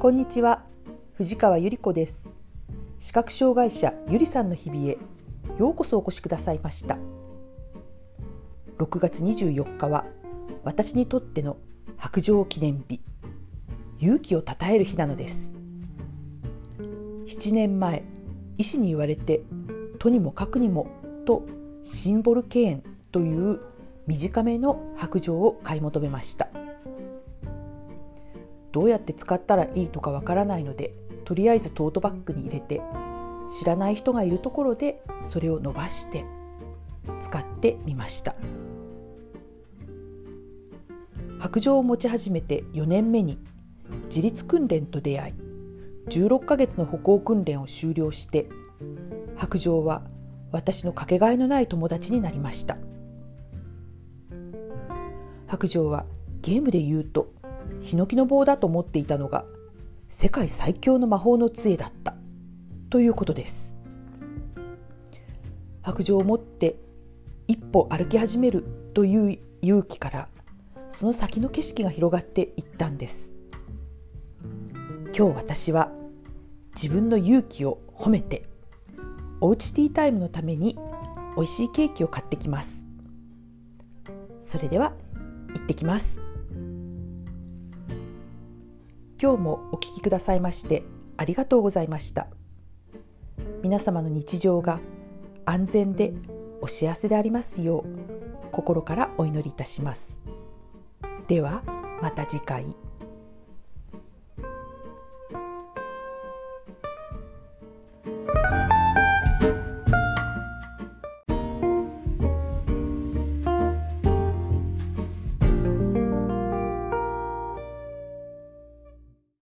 こんにちは。藤川ゆり子です。視覚障害者ゆりさんの日々へようこそお越しくださいました。6月24日は私にとっての白状記念日。勇気をたたえる日なのです。7年前医師に言われてとにもかくにもとシンボル敬遠という短めの白状を買い求めました。どうやって使ったらいいとかわからないのでとりあえずトートバッグに入れて知らない人がいるところでそれを伸ばして使ってみました。白状を持ち始めて4年目に自立訓練と出会い16ヶ月の歩行訓練を終了して白状は私のかけがえのない友達になりました。白状はゲームで言うとヒノキの棒だと思っていたのが世界最強の魔法の杖だった。ということです。白状を持って一歩歩き始めるという勇気からその先の景色が広がっていったんです。今日私は自分の勇気を褒めておうちティータイムのために美味しいケーキを買ってきます。それでは行ってきます。今日もお聞きくださいましてありがとうございました皆様の日常が安全でお幸せでありますよう心からお祈りいたしますではまた次回。